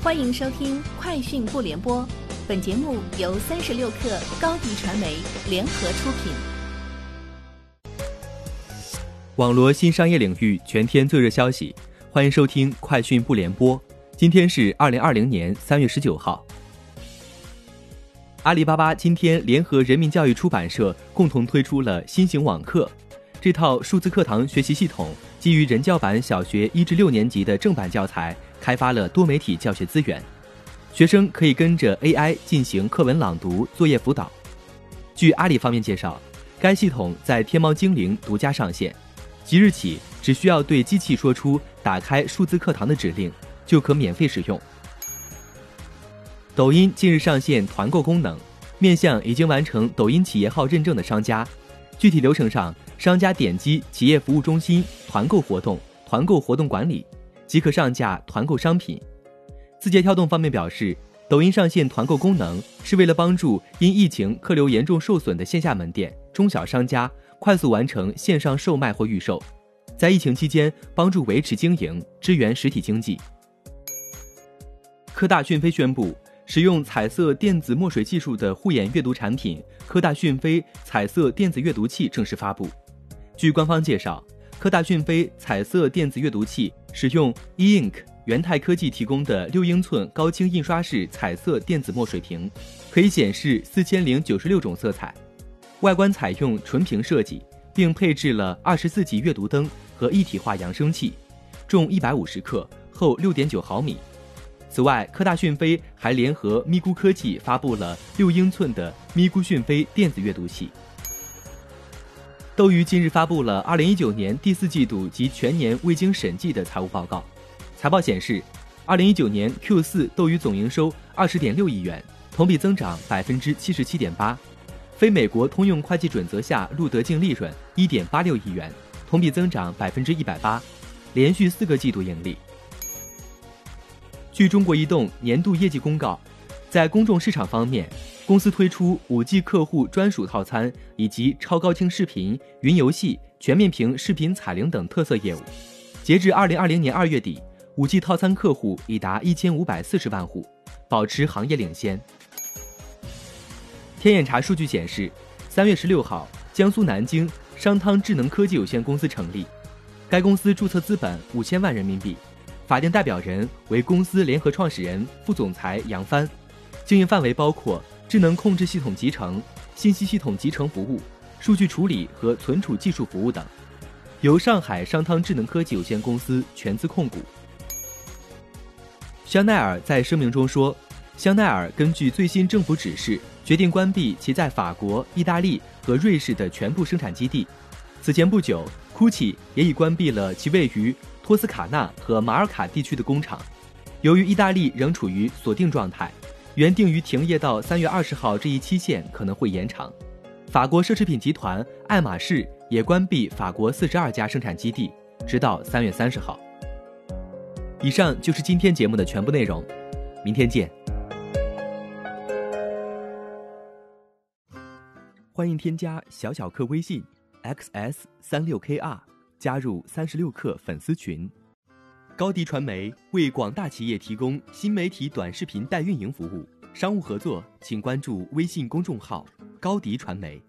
欢迎收听《快讯不联播》，本节目由三十六克高低传媒联合出品。网罗新商业领域全天最热消息，欢迎收听《快讯不联播》。今天是二零二零年三月十九号。阿里巴巴今天联合人民教育出版社共同推出了新型网课，这套数字课堂学习系统基于人教版小学一至六年级的正版教材。开发了多媒体教学资源，学生可以跟着 AI 进行课文朗读、作业辅导。据阿里方面介绍，该系统在天猫精灵独家上线，即日起只需要对机器说出“打开数字课堂”的指令，就可免费使用。抖音近日上线团购功能，面向已经完成抖音企业号认证的商家。具体流程上，商家点击企业服务中心团购活动、团购活动管理。即可上架团购商品。字节跳动方面表示，抖音上线团购功能是为了帮助因疫情客流严重受损的线下门店、中小商家快速完成线上售卖或预售，在疫情期间帮助维持经营，支援实体经济。科大讯飞宣布，使用彩色电子墨水技术的护眼阅读产品科大讯飞彩色电子阅读器正式发布。据官方介绍。科大讯飞彩色电子阅读器使用 e ink 元泰科技提供的六英寸高清印刷式彩色电子墨水屏，可以显示四千零九十六种色彩。外观采用纯屏设计，并配置了二十四级阅读灯和一体化扬声器，重一百五十克，厚六点九毫米。此外，科大讯飞还联合咪咕科技发布了六英寸的咪咕讯飞电子阅读器。斗鱼近日发布了2019年第四季度及全年未经审计的财务报告。财报显示，2019年 Q4 斗鱼总营收20.6亿元，同比增长77.8%；非美国通用会计准则下录得净利润1.86亿元，同比增长180%，连续四个季度盈利。据中国移动年度业绩公告，在公众市场方面。公司推出 5G 客户专属套餐以及超高清视频、云游戏、全面屏视频彩铃等特色业务。截至2020年2月底，5G 套餐客户已达1540万户，保持行业领先。天眼查数据显示，3月16号，江苏南京商汤智能科技有限公司成立，该公司注册资本5000万人民币，法定代表人为公司联合创始人、副总裁杨帆，经营范围包括。智能控制系统集成、信息系统集成服务、数据处理和存储技术服务等，由上海商汤智能科技有限公司全资控股。香奈儿在声明中说，香奈儿根据最新政府指示，决定关闭其在法国、意大利和瑞士的全部生产基地。此前不久，GUCCI 也已关闭了其位于托斯卡纳和马尔卡地区的工厂。由于意大利仍处于锁定状态。原定于停业到三月二十号这一期限可能会延长。法国奢侈品集团爱马仕也关闭法国四十二家生产基地，直到三月三十号。以上就是今天节目的全部内容，明天见。欢迎添加小小客微信 xs 三六 kr，加入三十六课粉丝群。高迪传媒为广大企业提供新媒体短视频代运营服务，商务合作请关注微信公众号“高迪传媒”。